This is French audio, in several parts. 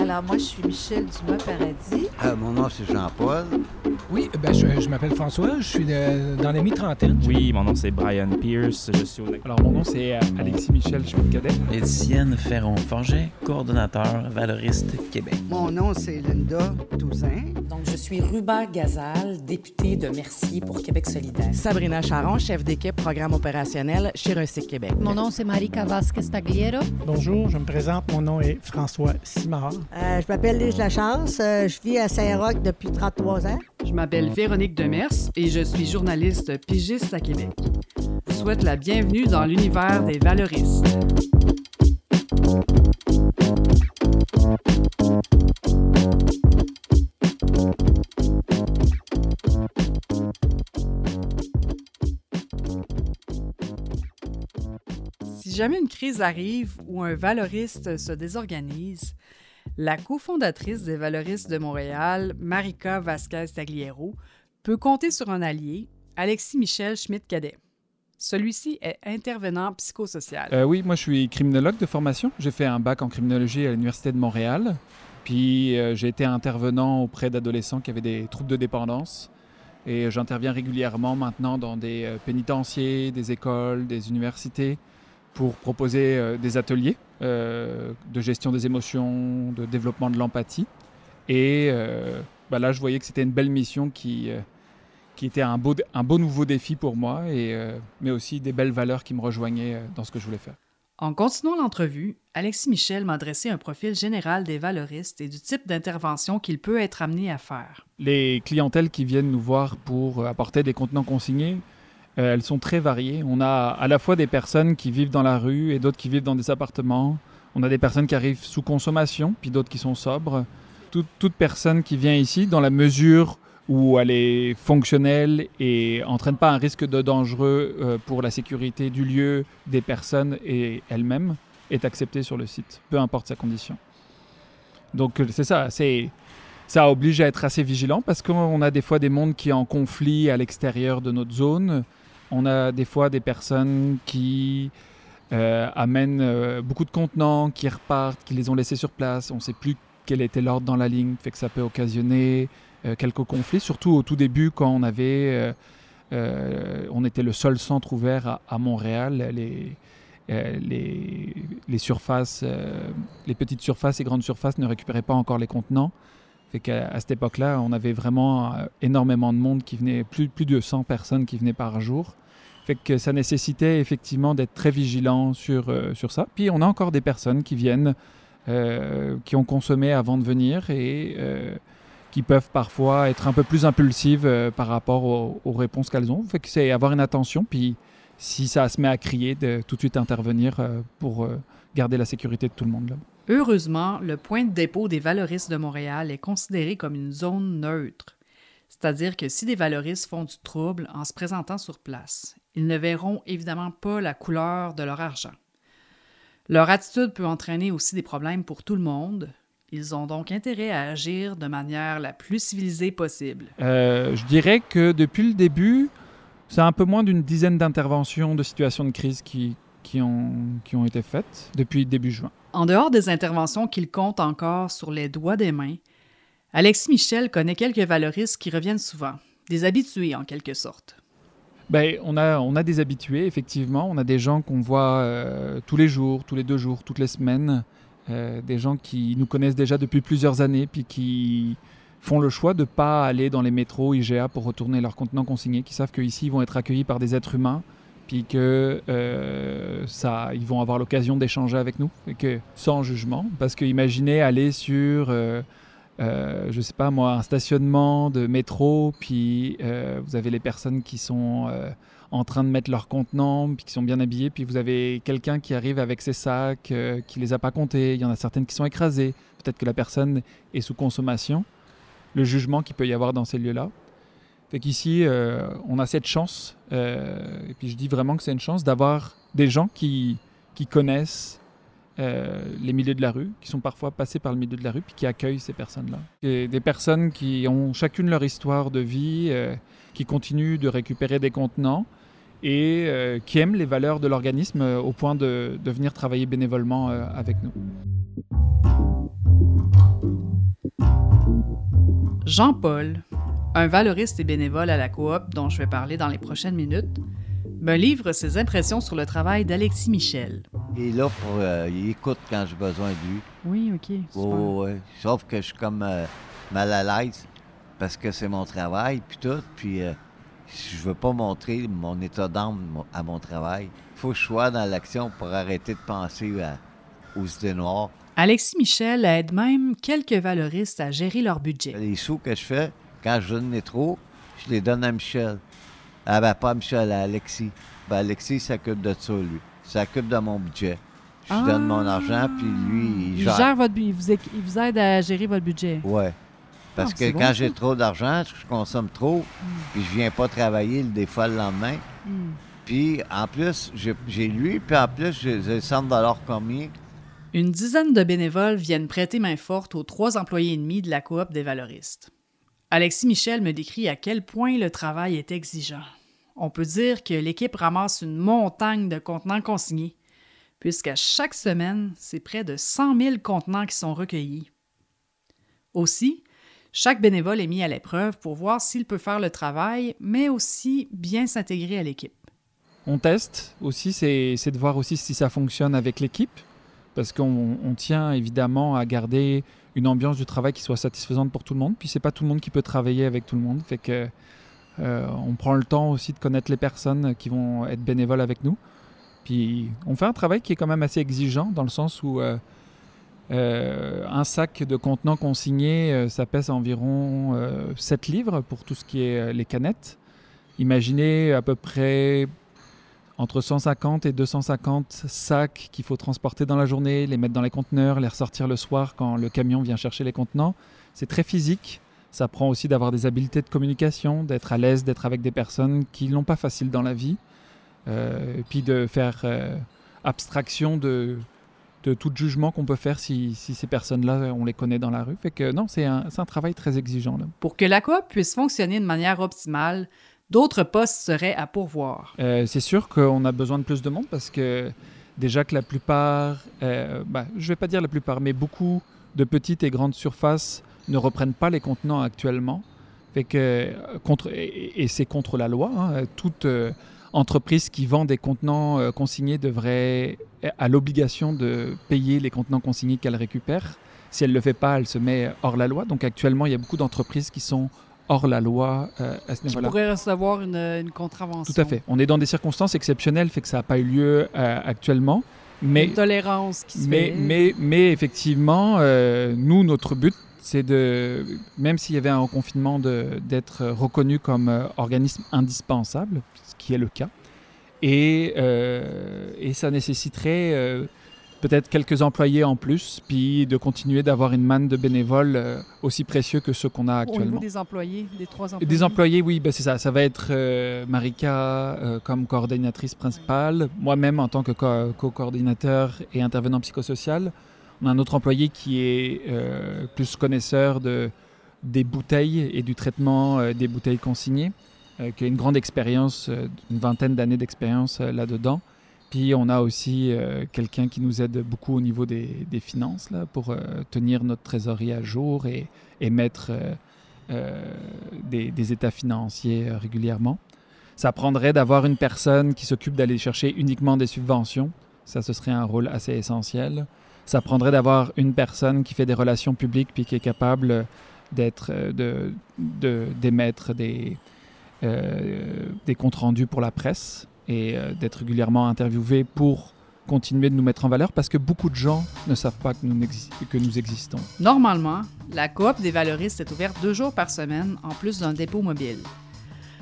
Alors, moi, je suis Michel Dumas-Paradis. Euh, mon nom, c'est Jean-Paul. Oui, ben, je, je m'appelle François, je suis de- dans les mi-trentaine. Oui, mon nom c'est Brian Pierce, je suis au... Alors, mon nom, c'est euh, Alexis Michel Schmidt-Cadet. Étienne Ferron-Forget, coordonnateur valoriste Québec. Mon nom, c'est Linda Toussaint. Donc, je suis Ruba Gazal, députée de Mercier pour Québec solidaire. Sabrina Charon, chef d'équipe programme opérationnel chez Recyc Québec. Mon nom, c'est Marika Vasquez-Tagliero. Bonjour, je me présente. Mon nom est François Simard. Euh, je m'appelle Lise Lachance. Euh, je vis à Saint-Roch depuis 33 ans. Je m'appelle Véronique Demers et je suis journaliste pigiste à Québec. Je vous souhaite la bienvenue dans l'univers des valoristes. Si jamais une crise arrive ou un valoriste se désorganise, la cofondatrice des valoristes de Montréal, Marika Vasquez-Tagliero, peut compter sur un allié, Alexis Michel Schmidt-Cadet. Celui-ci est intervenant psychosocial. Euh, oui, moi, je suis criminologue de formation. J'ai fait un bac en criminologie à l'Université de Montréal. Puis, euh, j'ai été intervenant auprès d'adolescents qui avaient des troubles de dépendance. Et j'interviens régulièrement maintenant dans des euh, pénitenciers, des écoles, des universités pour proposer euh, des ateliers euh, de gestion des émotions, de développement de l'empathie. Et euh, bah là, je voyais que c'était une belle mission qui, qui était un beau, un beau nouveau défi pour moi, et, mais aussi des belles valeurs qui me rejoignaient dans ce que je voulais faire. En continuant l'entrevue, Alexis Michel m'a dressé un profil général des valoristes et du type d'intervention qu'il peut être amené à faire. Les clientèles qui viennent nous voir pour apporter des contenants consignés, euh, elles sont très variées. On a à la fois des personnes qui vivent dans la rue et d'autres qui vivent dans des appartements. On a des personnes qui arrivent sous consommation, puis d'autres qui sont sobres. Toute, personne qui vient ici, dans la mesure où elle est fonctionnelle et entraîne pas un risque dangereux euh, pour la sécurité du lieu, des personnes et elle-même, est acceptée sur le site, peu importe sa condition. Donc euh, c'est ça, c'est ça oblige à être assez vigilant parce qu'on a des fois des mondes qui sont en conflit à l'extérieur de notre zone. On a des fois des personnes qui euh, amènent euh, beaucoup de contenants, qui repartent, qui les ont laissés sur place. On ne sait plus quel était l'ordre dans la ligne, fait que ça peut occasionner euh, quelques conflits, surtout au tout début quand on avait, on était le seul centre ouvert à, Montréal. Les, les, surfaces, les petites surfaces et grandes surfaces ne récupéraient pas encore les contenants. Fait qu'à à cette époque-là, on avait vraiment euh, énormément de monde qui venait, plus, plus de 100 personnes qui venaient par jour. Fait que ça nécessitait effectivement d'être très vigilant sur, euh, sur ça. Puis on a encore des personnes qui viennent, euh, qui ont consommé avant de venir et qui peuvent parfois être un peu plus impulsives par rapport aux, réponses qu'elles ont. Fait que c'est avoir une attention, puis si ça se met à crier, de tout de suite intervenir pour garder la sécurité de tout le monde. Là. Heureusement, le point de dépôt des valoristes de Montréal est considéré comme une zone neutre, c'est-à-dire que si des valoristes font du trouble en se présentant sur place, ils ne verront évidemment pas la couleur de leur argent. Leur attitude peut entraîner aussi des problèmes pour tout le monde. Ils ont donc intérêt à agir de manière la plus civilisée possible. Euh, je dirais que depuis le début, c'est un peu moins d'une dizaine d'interventions de situations de crise qui, ont été faites depuis début juin. En dehors des interventions qu'il compte encore sur les doigts des mains, Alexis Michel connaît quelques valoristes qui reviennent souvent, des habitués en quelque sorte. Ben, on, a, on a des habitués, effectivement. On a des gens qu'on voit euh, tous les jours, tous les deux jours, toutes les semaines. Euh, des gens qui nous connaissent déjà depuis plusieurs années, puis qui font le choix de ne pas aller dans les métros IGA pour retourner leurs contenants consignés, qui savent qu'ici, ils vont être accueillis par des êtres humains, puis que euh, ça, ils vont avoir l'occasion d'échanger avec nous, que, sans jugement. Parce que imaginez aller sur, euh, euh, je sais pas moi, un stationnement de métro, puis vous avez les personnes qui sont en train de mettre leurs contenants, puis qui sont bien habillés, puis vous avez quelqu'un qui arrive avec ses sacs, qui les a pas comptés, il y en a certaines qui sont écrasées, peut-être que la personne est sous consommation, le jugement qu'il peut y avoir dans ces lieux-là. Fait qu'ici, euh, on a cette chance, euh, et puis je dis vraiment que c'est une chance d'avoir des gens qui, connaissent euh, les milieux de la rue, qui sont parfois passés par le milieu de la rue, puis qui accueillent ces personnes-là. Des personnes qui ont chacune leur histoire de vie, qui continuent de récupérer des contenants et qui aiment les valeurs de l'organisme au point de, venir travailler bénévolement avec nous. Jean-Paul, un valoriste et bénévole à la coop dont je vais parler dans les prochaines minutes, me livre ses impressions sur le travail d'Alexis Michel. Il est là pour. euh, il écoute quand j'ai besoin de lui. Oui, OK. Oh, ouais. Sauf que je suis comme euh, mal à l'aise parce que c'est mon travail, puis tout. Puis euh, je veux pas montrer mon état d'âme à mon travail. faut que je sois dans l'action pour arrêter de penser à- aux idées noires. Alexis Michel aide même quelques valoristes à gérer leur budget. Les sous que je fais, quand je donne les trop, je les donne à Michel. Ah ben pas à Michel, à Alexis. Ben Alexis il s'occupe de ça, lui. Il s'occupe de mon budget. Je lui donne mon argent, puis lui, il Il gère. gère votre il vous, il aide à gérer votre budget. Ouais. Parce Ah, que bon, quand j'ai trop d'argent, je consomme trop, puis je viens pas travailler des fois le lendemain. Hmm. Puis en plus, j'ai lui, puis en plus, j'ai j'ai 100 dollars commis. Une dizaine de bénévoles viennent prêter main forte aux trois employés et demi de la coop des valoristes. Alexis Michel me décrit à quel point le travail est exigeant. On peut dire que l'équipe ramasse une montagne de contenants consignés, puisqu'à chaque semaine, c'est près de 100 000 contenants qui sont recueillis. Aussi, chaque bénévole est mis à l'épreuve pour voir s'il peut faire le travail, mais aussi bien s'intégrer à l'équipe. On teste aussi, c'est de voir aussi si ça fonctionne avec l'équipe, parce qu'on on tient évidemment à garder une ambiance du travail qui soit satisfaisante pour tout le monde. Puis c'est pas tout le monde qui peut travailler avec tout le monde, euh, on prend le temps aussi de connaître les personnes qui vont être bénévoles avec nous. Puis on fait un travail qui est quand même assez exigeant dans le sens où euh, euh, un sac de contenants consignés, euh, ça pèse environ euh, 7 livres pour tout ce qui est les canettes. Imaginez à peu près entre 150 et 250 sacs qu'il faut transporter dans la journée, les mettre dans les conteneurs, les ressortir le soir quand le camion vient chercher les contenants. C'est très physique. Ça prend aussi d'avoir des habiletés de communication, d'être à l'aise, d'être avec des personnes qui l'ont pas facile dans la vie. Euh, et puis de faire euh, abstraction de, tout jugement qu'on peut faire si, ces personnes-là, on les connaît dans la rue. Fait non, c'est un, travail très exigeant. Pour que la coop puisse fonctionner de manière optimale, d'autres postes seraient à pourvoir. Euh, c'est sûr qu'on a besoin de plus de monde parce que déjà que la plupart, euh, bah, je vais pas dire la plupart, mais beaucoup de petites et grandes surfaces ne reprennent pas les contenants actuellement. Fait que, euh, contre, et, c'est contre la loi. hein. Toute entreprise qui vend des contenants consignés devrait à l'obligation de payer les contenants consignés qu'elle récupère. Si elle ne le fait pas, elle se met hors la loi. Donc actuellement, il y a beaucoup d'entreprises qui sont hors la loi euh, à ce niveau-là. pourrait recevoir une, une contravention. Tout à fait. On est dans des circonstances exceptionnelles, fait que ça n'a pas eu lieu euh, actuellement. Mais, Une tolérance qui se mais, fait. mais, mais effectivement, euh, nous, notre but, c'est de, même s'il y avait un confinement, d'être reconnu comme euh, organisme indispensable, ce qui est le cas. Et, euh, et ça nécessiterait euh, peut-être quelques employés en plus, puis de continuer d'avoir une manne de bénévoles euh, aussi précieux que ceux qu'on a Au actuellement. niveau des employés, des trois employés. Des employés, oui, ben c'est ça. Ça va être euh, Marika euh, comme coordinatrice principale, moi-même en tant que co- co-coordinateur et intervenant psychosocial. On a un autre employé qui est plus connaisseur de, des bouteilles et du traitement des bouteilles consignées, qui a une grande expérience, une vingtaine d'années d'expérience là-dedans. Puis on a aussi euh, quelqu'un qui nous aide beaucoup au niveau des, finances là, pour euh, tenir notre trésorerie à jour et, et mettre euh, des, états financiers régulièrement. Ça prendrait d'avoir une personne qui s'occupe d'aller chercher uniquement des subventions. Ça, ce serait un rôle assez essentiel. Ça prendrait d'avoir une personne qui fait des relations publiques puis qui est capable d'être, d'émettre des, des comptes rendus pour la presse et euh, d'être régulièrement interviewé pour continuer de nous mettre en valeur parce que beaucoup de gens ne savent pas que nous, n'exi- que nous existons. Normalement, la coop des valoristes est ouverte deux jours par semaine en plus d'un dépôt mobile.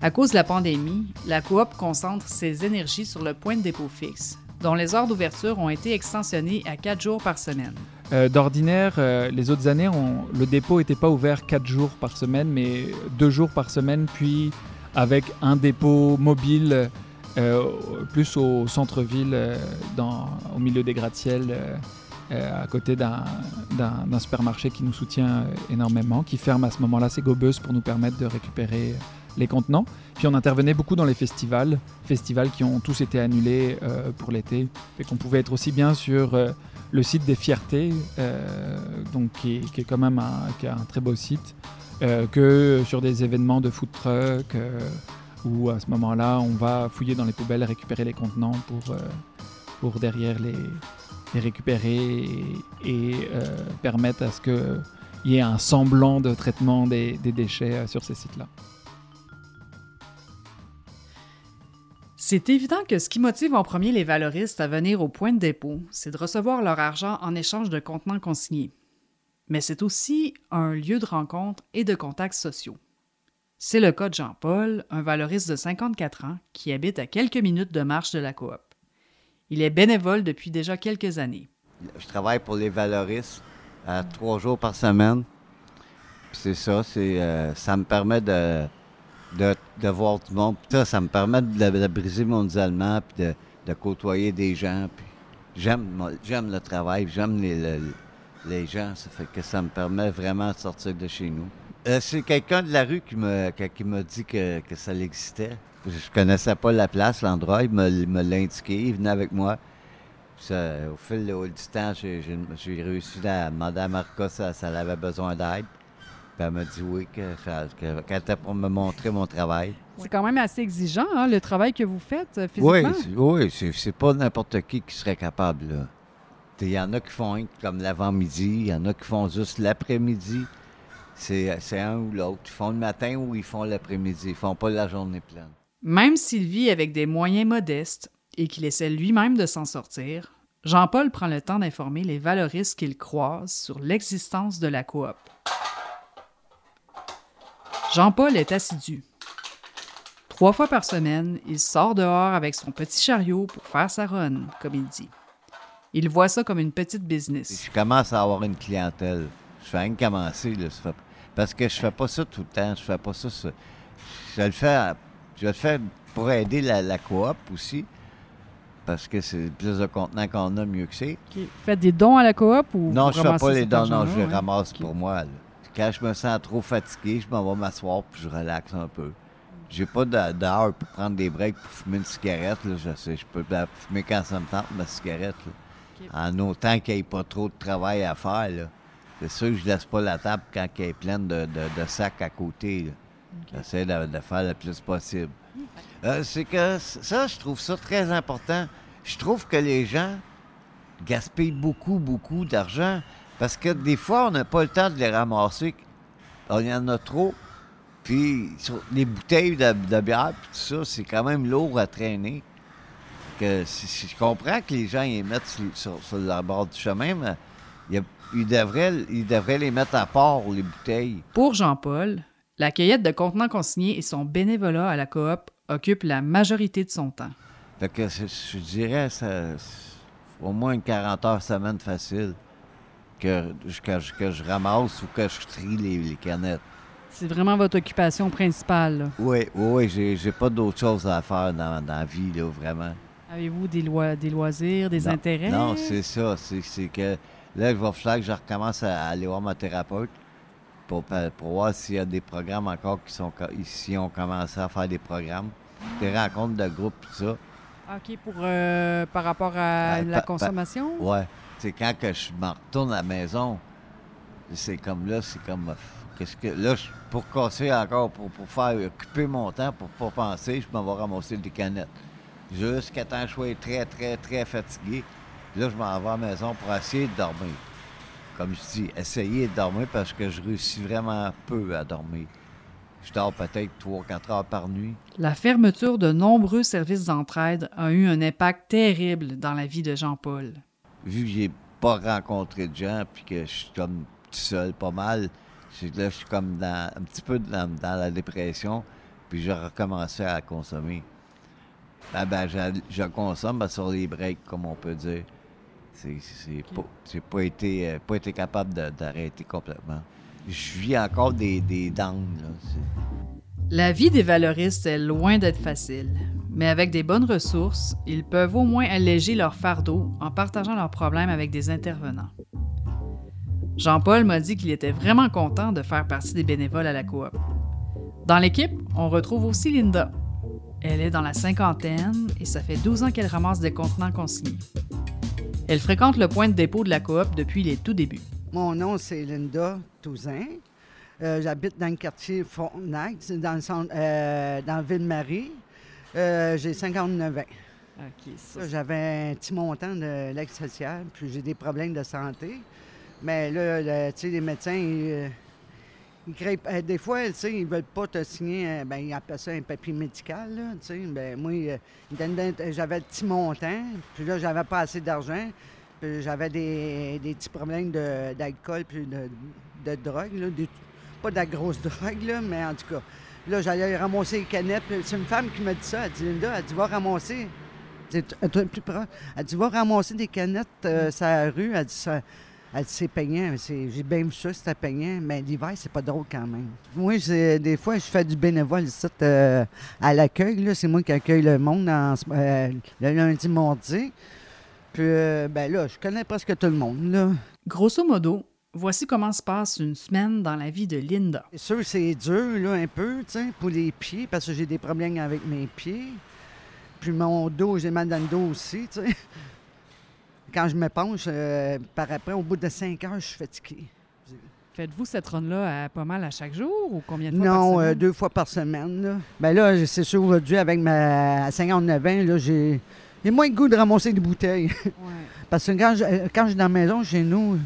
À cause de la pandémie, la coop concentre ses énergies sur le point de dépôt fixe, dont les heures d'ouverture ont été extensionnées à quatre jours par semaine. Euh, D'ordinaire, euh, les autres années, on- le dépôt n'était pas ouvert quatre jours par semaine, mais deux jours par semaine, puis avec un dépôt mobile plus au centre-ville, euh, au milieu des gratte-ciel, euh, euh, à côté d'un supermarché qui nous soutient euh, énormément, qui ferme à ce moment-là ses gobeuses pour nous permettre de récupérer euh, les contenants. Puis on intervenait beaucoup dans les festivals, festivals qui ont tous été annulés euh, pour l'été, et qu'on pouvait être aussi bien sur euh, le site des Fiertés, euh, donc qui est, quand même un, un très beau site, euh, que sur des événements de food truck, euh, où à ce moment-là, on va fouiller dans les poubelles, récupérer les contenants pour, euh, pour derrière les, les récupérer et, euh, permettre à ce qu'il y ait un semblant de traitement des, des déchets euh, sur ces sites-là. C'est évident que ce qui motive en premier les valoristes à venir au point de dépôt, c'est de recevoir leur argent en échange de contenants consignés. Mais c'est aussi un lieu de rencontre et de contacts sociaux. C'est le cas de Jean-Paul, un valoriste de 54 ans qui habite à quelques minutes de marche de la coop. Il est bénévole depuis déjà quelques années. Je travaille pour les valoristes à trois jours par semaine. C'est ça, euh, ça me permet de, voir tout le monde. Ça, ça me permet de, briser mon isolement de, côtoyer des gens. J'aime, le travail, j'aime les, le- les gens. Ça fait que ça me permet vraiment de sortir de chez nous. Euh, c'est quelqu'un de la rue qui me, qui, m'a dit que, que ça existait. Je connaissais pas la place, l'endroit. Il me, me l'a indiqué. Il venait avec moi. Ça, au fil du temps, j'ai, réussi à demander à Marca si elle avait besoin d'aide. Puis elle m'a dit oui, que, ça- que- qu'elle était pour me montrer mon travail. C'est quand même assez exigeant, hein, le travail que vous faites euh, Oui, physiquement. c'est, oui, c'est, pas n'importe qui qui serait capable. Il y en a qui font que comme l'avant-midi, il y en a qui font juste l'après-midi. C'est, c'est un ou l'autre. Ils font le matin ou ils font l'après-midi. Ils font pas la journée pleine. Même s'il vit avec des moyens modestes et qu'il essaie lui-même de s'en sortir, Jean-Paul prend le temps d'informer les valoristes qu'il croise sur l'existence de la coop. Jean-Paul est assidu. Trois fois par semaine, il sort dehors avec son petit chariot pour faire sa run, comme il dit. Il voit ça comme une petite business. Je commence à avoir une clientèle. Je fais rien commencer. Là, ça fait- parce que je fais pas ça tout le temps. Je fais pas ça. ça- Je le fais, je le fais pour aider la, la coop aussi. Parce que c'est plus de contenants qu'on a, mieux que c'est. OK. Faites des dons à la coop ou Non, je fais pas les dons, non, je les ouais? ramasse pour moi. là. Quand je me sens trop fatigué, je m'en vais m'asseoir puis je relaxe un peu. J'ai pas d'heure pour prendre des breaks pour fumer une cigarette. Là. Je sais, je peux fumer quand ça me tente, ma cigarette. là. En autant qu'il n'y ait pas trop de travail à faire. là. C'est sûr que je laisse pas la table quand elle est pleine de, de- de sacs à côté. là. J'essaie de, de faire le plus possible. Euh, c'est que ça, je trouve ça très important. Je trouve que les gens gaspillent beaucoup, beaucoup d'argent parce que des fois, on n'a pas le temps de les ramasser. Il y en a trop. Puis les bouteilles de, de bière, puis tout ça, c'est quand même lourd à traîner. Que si- si je comprends que les gens les mettent sur, sur- sur le bord du chemin, mais il y a- ils, devraient, ils devraient les mettre à part, les bouteilles. Pour Jean-Paul, la cueillette de contenants consignés et son bénévolat à la coop occupent la majorité de son temps. Fait que je, je dirais ça, c'est au moins une 40 heures semaine facile que, je- que, je- que je ramasse ou que je trie les, les canettes. C'est vraiment votre occupation principale. là. Oui, oui, oui, j'ai, pas d'autre chose à faire dans, dans la vie, là, vraiment. Avez-vous des, loi- des loisirs, des Non. intérêts? Non, c'est ça. C'est, c'est que là, il va falloir que je recommence à aller voir ma thérapeute pour, voir s'il y a des programmes encore qui sont. Ici, on commencé à faire des programmes, des rencontres de groupe, tout ça. OK, pour, euh, par rapport à Ben, la consommation? Ouais. C'est quand que je me retourne à la maison, c'est comme là, c'est comme. euh, Qu'est-ce que. Là, je- pour casser encore, pour, pour faire occuper mon temps, pour pas penser, je m'en vais ramasser des canettes. Jusqu'à temps que je sois très, très, très fatigué. Puis là, je m'en vais à la maison pour essayer de dormir. Comme je dis, essayer de dormir parce que je réussis vraiment peu à dormir. Je dors peut-être 3-4 heures par nuit. La fermeture de nombreux services d'entraide a eu un impact terrible dans la vie de Jean-Paul. vu que j'ai pas rencontré de gens puis que je suis comme tout seul pas mal, là je suis comme dans un petit peu dans, dans la dépression, puis j'ai recommencé à consommer. Ben, ben, je, je consomme ben, sur les breaks, comme on peut dire. Pas, j'ai pas été, euh, pas été capable d'arrêter complètement. Je vis encore des, des downs, là. C'est- La vie des valoristes est loin d'être facile, mais avec des bonnes ressources, ils peuvent au moins alléger leur fardeau en partageant leurs problèmes avec des intervenants. Jean-Paul m'a dit qu'il était vraiment content de faire partie des bénévoles à la coop. Dans l'équipe, on retrouve aussi Linda. Elle est dans la cinquantaine et ça fait 12 ans qu'elle ramasse des contenants consignés. Elle fréquente le point de dépôt de la coop depuis les tout débuts. Mon nom, c'est Linda Touzin. Euh, J'habite dans le quartier Frontenac, dans, le centre, euh, dans Ville-Marie. Euh, j'ai 59 ans. J'avais un petit montant de l'aide sociale, puis j'ai des problèmes de santé. Mais là, le- tu sais, les médecins, ils, ils euh, des fois, tu sais, ils veulent pas te signer, un- ben, ils appellent ça un papier médical, là, tu sais. Ben, moi, euh, j'avais le petit montant, puis là, j'avais pas assez d'argent, puis j'avais des, des petits problèmes d'alcool, puis de, de drogue, là, des- pas de la grosse drogue, là, mais en tout cas. Là, j'allais ramasser les canettes, c'est une femme qui m'a dit ça, elle dit, Linda, elle dit, va ramasser. Un truc plus proche. Elle dit, va ramasser des canettes euh, sur la rue. Elle dit, ça, elle dit, c'est payant. C'est- J'ai bien vu ça, c'était payant. Mais l'hiver, c'est pas drôle quand même. Moi, des fois, je fais du bénévole ici euh, à l'accueil. C'est moi qui accueille le monde en euh, le lundi, mardi. Puis, euh, ben là, je connais presque tout le monde, là. Grosso modo, voici comment se passe une semaine dans la vie de Linda. C'est sûr, c'est dur, là, un peu, pour les pieds, parce que j'ai des problèmes avec mes pieds. Puis mon dos, j'ai mal dans le dos aussi, tu sais. Quand je me penche, euh, par après, au bout de cinq heures, je suis fatigué. Faites-vous cette run-là à- pas mal à chaque jour ou combien de fois par Non, semaine? euh, deux fois par semaine, là. Ben là, c'est sûr, aujourd'hui, avec ma à 59 ans, là, j'ai j'ai moins le goût de ramasser des bouteilles. parce que quand je, euh, quand je suis dans la maison, chez nous,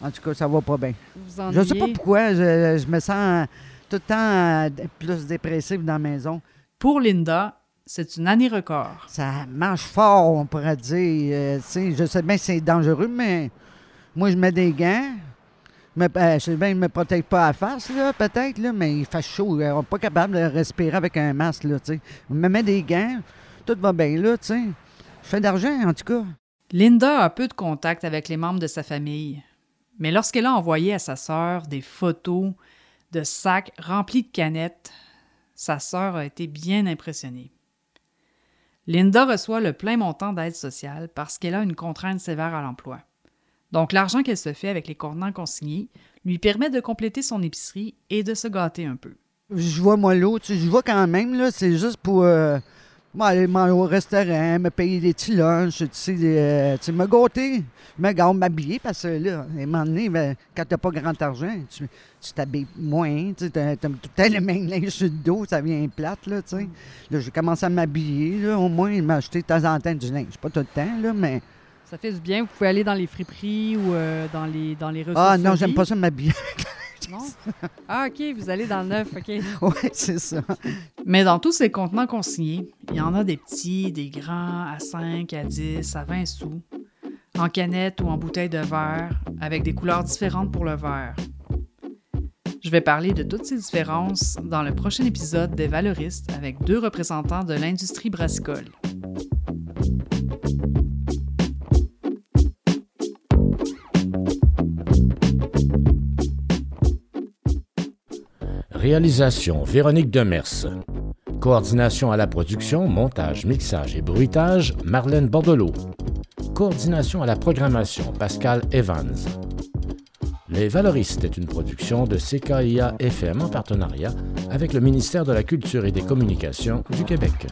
en tout cas, ça va pas bien. Vous Je sais pas pourquoi, je, je me sens tout le temps plus dépressif dans la maison. Pour Linda, c'est une année record. Ça marche fort, on pourrait dire. Euh, je sais bien que c'est dangereux, mais moi, je mets des gants. Mais, euh, je sais bien, je ne me protège pas à la face, là, peut-être, là, mais il fait chaud. euh, On n'est pas capable de respirer avec un masque, là, me mets des gants, tout va bien, là. Je fais de l'argent, en tout cas. Linda a peu de contact avec les membres de sa famille, mais lorsqu'elle a envoyé à sa sœur des photos de sacs remplis de canettes, sa sœur a été bien impressionnée. Linda reçoit le plein montant d'aide sociale parce qu'elle a une contrainte sévère à l'emploi. Donc l'argent qu'elle se fait avec les contenants consignés lui permet de compléter son épicerie et de se gâter un peu. Je vois moi sais, je vois quand même, là, c'est juste pour euh, aller manger au restaurant, me payer des petits lunchs, tu sais, euh, tu sais, me gâter, me gâter, m'habiller, parce que là, à un moment donné, ben, quand t'as pas grand argent, tu tu t'habilles moins, tu sais, t'as t'as tout le temps le même linge sur le dos, ça vient plate, là, tu sais. Là, j'ai commencé à m'habiller, là, au moins, m'acheter de temps en temps du linge, pas tout le temps, là, mais... Ça fait du bien. Vous pouvez aller dans les friperies ou euh, dans les, dans les ressources. Ah non, j'aime pas ça m'habiller. Non? Ah, OK, vous allez dans le neuf, OK. oui, c'est ça. Mais dans tous ces contenants consignés, il y en a des petits, des grands, à 5, à 10, à 20 sous, en canette ou en bouteille de verre, avec des couleurs différentes pour le verre. Je vais parler de toutes ces différences dans le prochain épisode des Valoristes avec deux représentants de l'industrie brassicole. Réalisation Véronique Demers. Coordination à la production, montage, mixage et bruitage, Marlène Bordelot. Coordination à la programmation, Pascal Evans. Les Valoristes est une production de CKIA FM en partenariat avec le ministère de la Culture et des Communications du Québec.